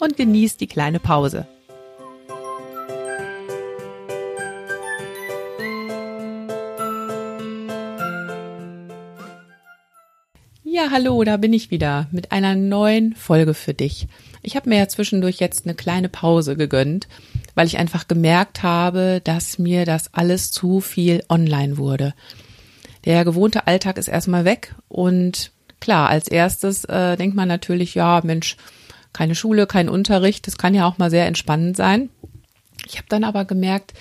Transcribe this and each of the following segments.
und genieß die kleine Pause. Ja, hallo, da bin ich wieder mit einer neuen Folge für dich. Ich habe mir ja zwischendurch jetzt eine kleine Pause gegönnt, weil ich einfach gemerkt habe, dass mir das alles zu viel online wurde. Der gewohnte Alltag ist erstmal weg und klar, als erstes äh, denkt man natürlich, ja, Mensch, keine Schule, kein Unterricht. Das kann ja auch mal sehr entspannend sein. Ich habe dann aber gemerkt,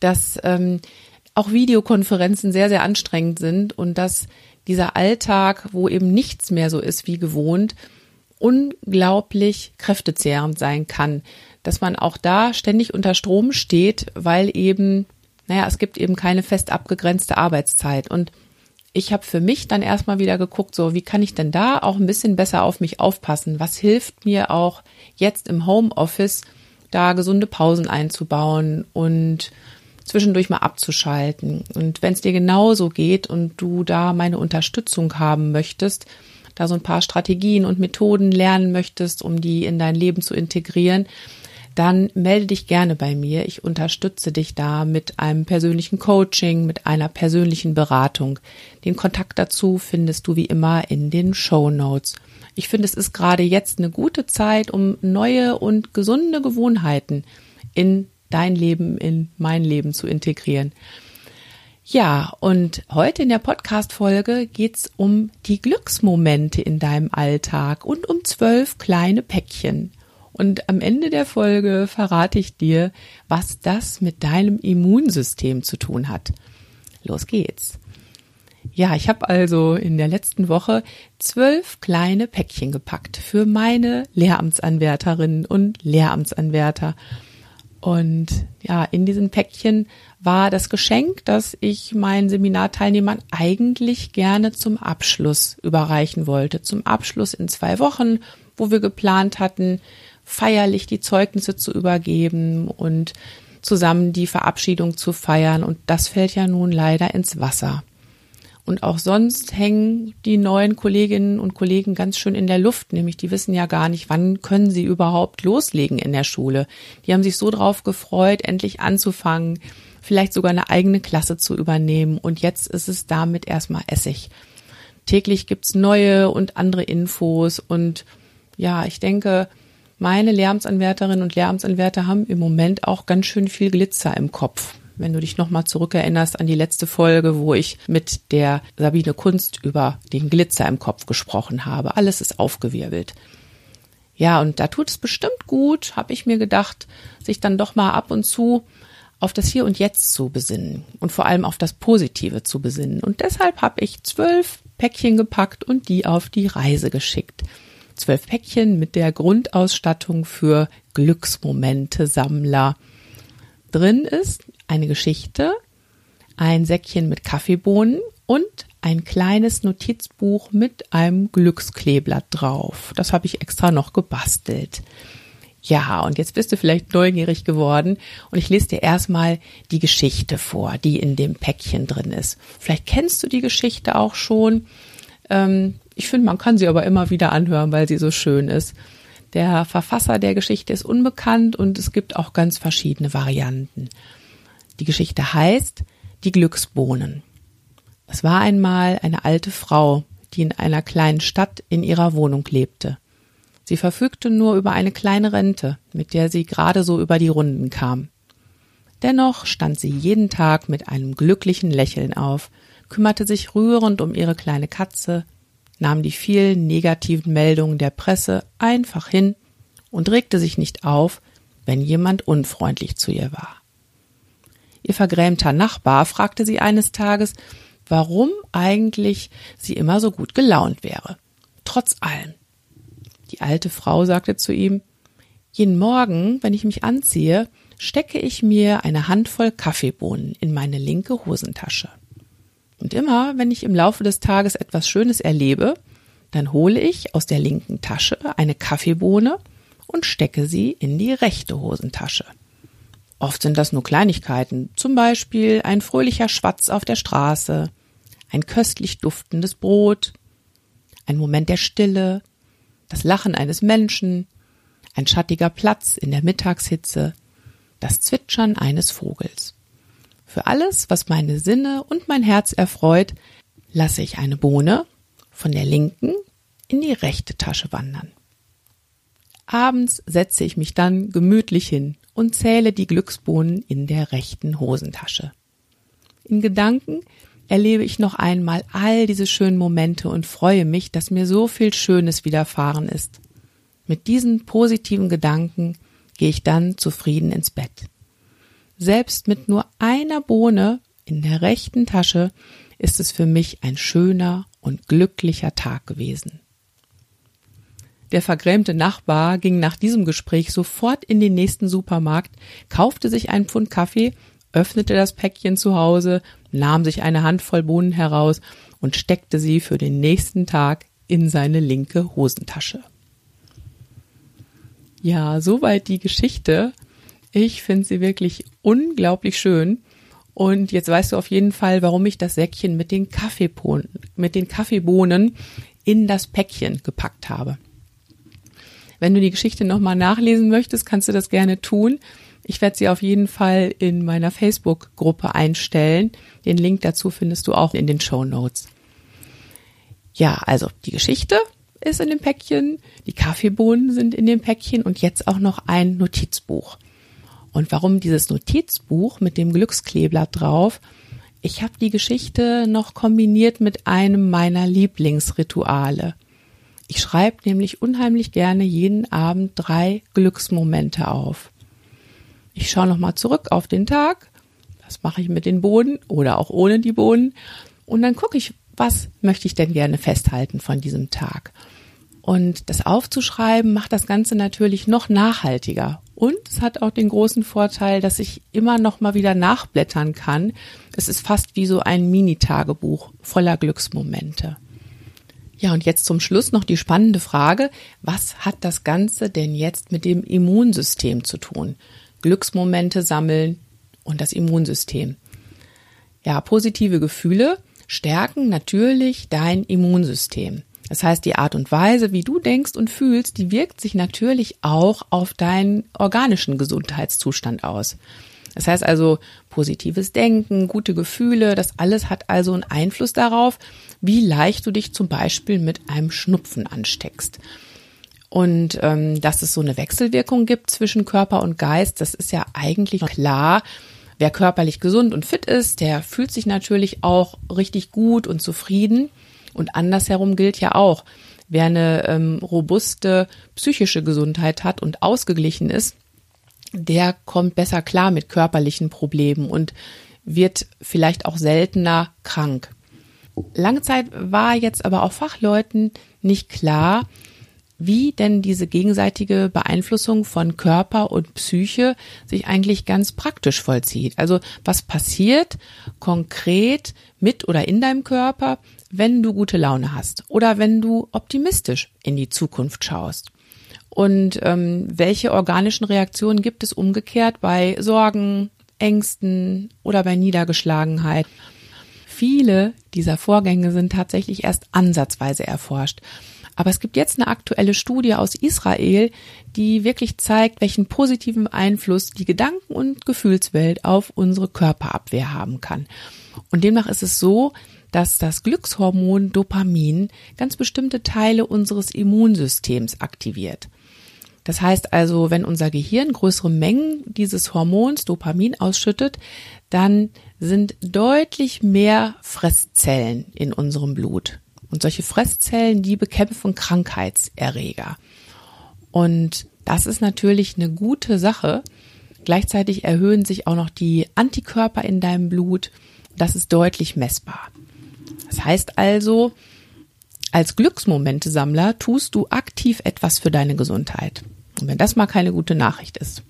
dass ähm, auch Videokonferenzen sehr, sehr anstrengend sind und dass dieser Alltag, wo eben nichts mehr so ist wie gewohnt, unglaublich kräftezehrend sein kann. Dass man auch da ständig unter Strom steht, weil eben, naja, es gibt eben keine fest abgegrenzte Arbeitszeit. Und ich habe für mich dann erstmal wieder geguckt, so wie kann ich denn da auch ein bisschen besser auf mich aufpassen? Was hilft mir auch jetzt im Homeoffice, da gesunde Pausen einzubauen und zwischendurch mal abzuschalten? Und wenn es dir genauso geht und du da meine Unterstützung haben möchtest, da so ein paar Strategien und Methoden lernen möchtest, um die in dein Leben zu integrieren, dann melde dich gerne bei mir. Ich unterstütze dich da mit einem persönlichen Coaching, mit einer persönlichen Beratung. Den Kontakt dazu findest du wie immer in den Show Notes. Ich finde, es ist gerade jetzt eine gute Zeit, um neue und gesunde Gewohnheiten in dein Leben, in mein Leben zu integrieren. Ja, und heute in der Podcast-Folge geht's um die Glücksmomente in deinem Alltag und um zwölf kleine Päckchen. Und am Ende der Folge verrate ich dir, was das mit deinem Immunsystem zu tun hat. Los geht's. Ja, ich habe also in der letzten Woche zwölf kleine Päckchen gepackt für meine Lehramtsanwärterinnen und Lehramtsanwärter. Und ja, in diesen Päckchen war das Geschenk, das ich meinen Seminarteilnehmern eigentlich gerne zum Abschluss überreichen wollte. Zum Abschluss in zwei Wochen, wo wir geplant hatten, feierlich die Zeugnisse zu übergeben und zusammen die Verabschiedung zu feiern. Und das fällt ja nun leider ins Wasser. Und auch sonst hängen die neuen Kolleginnen und Kollegen ganz schön in der Luft, nämlich die wissen ja gar nicht, wann können sie überhaupt loslegen in der Schule. Die haben sich so drauf gefreut, endlich anzufangen, vielleicht sogar eine eigene Klasse zu übernehmen. Und jetzt ist es damit erstmal Essig. Täglich gibt's neue und andere Infos und ja, ich denke, meine Lehramtsanwärterinnen und Lehramtsanwärter haben im Moment auch ganz schön viel Glitzer im Kopf. Wenn du dich nochmal zurückerinnerst an die letzte Folge, wo ich mit der Sabine Kunst über den Glitzer im Kopf gesprochen habe. Alles ist aufgewirbelt. Ja, und da tut es bestimmt gut, habe ich mir gedacht, sich dann doch mal ab und zu auf das Hier und Jetzt zu besinnen und vor allem auf das Positive zu besinnen. Und deshalb habe ich zwölf Päckchen gepackt und die auf die Reise geschickt zwölf Päckchen mit der Grundausstattung für Glücksmomente-Sammler. Drin ist eine Geschichte, ein Säckchen mit Kaffeebohnen und ein kleines Notizbuch mit einem Glückskleeblatt drauf. Das habe ich extra noch gebastelt. Ja, und jetzt bist du vielleicht neugierig geworden und ich lese dir erstmal die Geschichte vor, die in dem Päckchen drin ist. Vielleicht kennst du die Geschichte auch schon. Ähm, ich finde, man kann sie aber immer wieder anhören, weil sie so schön ist. Der Verfasser der Geschichte ist unbekannt und es gibt auch ganz verschiedene Varianten. Die Geschichte heißt Die Glücksbohnen. Es war einmal eine alte Frau, die in einer kleinen Stadt in ihrer Wohnung lebte. Sie verfügte nur über eine kleine Rente, mit der sie gerade so über die Runden kam. Dennoch stand sie jeden Tag mit einem glücklichen Lächeln auf, kümmerte sich rührend um ihre kleine Katze, nahm die vielen negativen Meldungen der Presse einfach hin und regte sich nicht auf, wenn jemand unfreundlich zu ihr war. Ihr vergrämter Nachbar fragte sie eines Tages, warum eigentlich sie immer so gut gelaunt wäre, trotz allem. Die alte Frau sagte zu ihm, Jeden Morgen, wenn ich mich anziehe, stecke ich mir eine Handvoll Kaffeebohnen in meine linke Hosentasche. Immer, wenn ich im Laufe des Tages etwas Schönes erlebe, dann hole ich aus der linken Tasche eine Kaffeebohne und stecke sie in die rechte Hosentasche. Oft sind das nur Kleinigkeiten, zum Beispiel ein fröhlicher Schwatz auf der Straße, ein köstlich duftendes Brot, ein Moment der Stille, das Lachen eines Menschen, ein schattiger Platz in der Mittagshitze, das Zwitschern eines Vogels. Für alles, was meine Sinne und mein Herz erfreut, lasse ich eine Bohne von der linken in die rechte Tasche wandern. Abends setze ich mich dann gemütlich hin und zähle die Glücksbohnen in der rechten Hosentasche. In Gedanken erlebe ich noch einmal all diese schönen Momente und freue mich, dass mir so viel Schönes widerfahren ist. Mit diesen positiven Gedanken gehe ich dann zufrieden ins Bett. Selbst mit nur einer Bohne in der rechten Tasche ist es für mich ein schöner und glücklicher Tag gewesen. Der vergrämte Nachbar ging nach diesem Gespräch sofort in den nächsten Supermarkt, kaufte sich einen Pfund Kaffee, öffnete das Päckchen zu Hause, nahm sich eine Handvoll Bohnen heraus und steckte sie für den nächsten Tag in seine linke Hosentasche. Ja, soweit die Geschichte. Ich finde sie wirklich unglaublich schön. Und jetzt weißt du auf jeden Fall, warum ich das Säckchen mit den Kaffeebohnen, mit den Kaffeebohnen in das Päckchen gepackt habe. Wenn du die Geschichte nochmal nachlesen möchtest, kannst du das gerne tun. Ich werde sie auf jeden Fall in meiner Facebook-Gruppe einstellen. Den Link dazu findest du auch in den Show Notes. Ja, also die Geschichte ist in dem Päckchen, die Kaffeebohnen sind in dem Päckchen und jetzt auch noch ein Notizbuch. Und warum dieses Notizbuch mit dem Glückskleeblatt drauf? Ich habe die Geschichte noch kombiniert mit einem meiner Lieblingsrituale. Ich schreibe nämlich unheimlich gerne jeden Abend drei Glücksmomente auf. Ich schaue nochmal zurück auf den Tag. Das mache ich mit den Bohnen oder auch ohne die Bohnen. Und dann gucke ich, was möchte ich denn gerne festhalten von diesem Tag. Und das aufzuschreiben macht das Ganze natürlich noch nachhaltiger. Und es hat auch den großen Vorteil, dass ich immer noch mal wieder nachblättern kann. Es ist fast wie so ein Mini-Tagebuch voller Glücksmomente. Ja, und jetzt zum Schluss noch die spannende Frage, was hat das Ganze denn jetzt mit dem Immunsystem zu tun? Glücksmomente sammeln und das Immunsystem. Ja, positive Gefühle stärken natürlich dein Immunsystem. Das heißt, die Art und Weise, wie du denkst und fühlst, die wirkt sich natürlich auch auf deinen organischen Gesundheitszustand aus. Das heißt also, positives Denken, gute Gefühle, das alles hat also einen Einfluss darauf, wie leicht du dich zum Beispiel mit einem Schnupfen ansteckst. Und ähm, dass es so eine Wechselwirkung gibt zwischen Körper und Geist, das ist ja eigentlich klar. Wer körperlich gesund und fit ist, der fühlt sich natürlich auch richtig gut und zufrieden. Und andersherum gilt ja auch, wer eine ähm, robuste psychische Gesundheit hat und ausgeglichen ist, der kommt besser klar mit körperlichen Problemen und wird vielleicht auch seltener krank. Lange Zeit war jetzt aber auch Fachleuten nicht klar, wie denn diese gegenseitige Beeinflussung von Körper und Psyche sich eigentlich ganz praktisch vollzieht. Also was passiert konkret mit oder in deinem Körper, wenn du gute Laune hast oder wenn du optimistisch in die Zukunft schaust. Und ähm, welche organischen Reaktionen gibt es umgekehrt bei Sorgen, Ängsten oder bei Niedergeschlagenheit? Viele dieser Vorgänge sind tatsächlich erst ansatzweise erforscht. Aber es gibt jetzt eine aktuelle Studie aus Israel, die wirklich zeigt, welchen positiven Einfluss die Gedanken- und Gefühlswelt auf unsere Körperabwehr haben kann. Und demnach ist es so, dass das Glückshormon Dopamin ganz bestimmte Teile unseres Immunsystems aktiviert. Das heißt also, wenn unser Gehirn größere Mengen dieses Hormons Dopamin ausschüttet, dann sind deutlich mehr Fresszellen in unserem Blut. Und solche Fresszellen, die bekämpfen Krankheitserreger. Und das ist natürlich eine gute Sache. Gleichzeitig erhöhen sich auch noch die Antikörper in deinem Blut. Das ist deutlich messbar. Das heißt also, als Glücksmomente-Sammler tust du aktiv etwas für deine Gesundheit. wenn das mal keine gute Nachricht ist.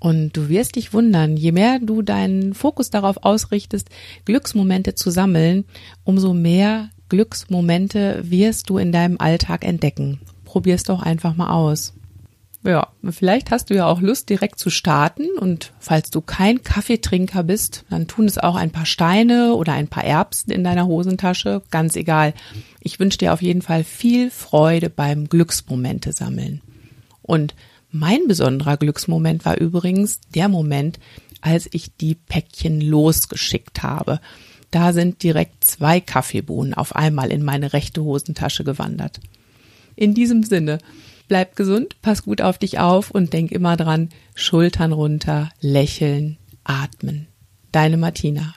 Und du wirst dich wundern, je mehr du deinen Fokus darauf ausrichtest, Glücksmomente zu sammeln, umso mehr Glücksmomente wirst du in deinem Alltag entdecken. Probier's doch einfach mal aus. Ja, vielleicht hast du ja auch Lust, direkt zu starten. Und falls du kein Kaffeetrinker bist, dann tun es auch ein paar Steine oder ein paar Erbsen in deiner Hosentasche. Ganz egal. Ich wünsche dir auf jeden Fall viel Freude beim Glücksmomente sammeln. Und mein besonderer Glücksmoment war übrigens der Moment, als ich die Päckchen losgeschickt habe. Da sind direkt zwei Kaffeebohnen auf einmal in meine rechte Hosentasche gewandert. In diesem Sinne, bleib gesund, pass gut auf dich auf und denk immer dran, Schultern runter, lächeln, atmen. Deine Martina.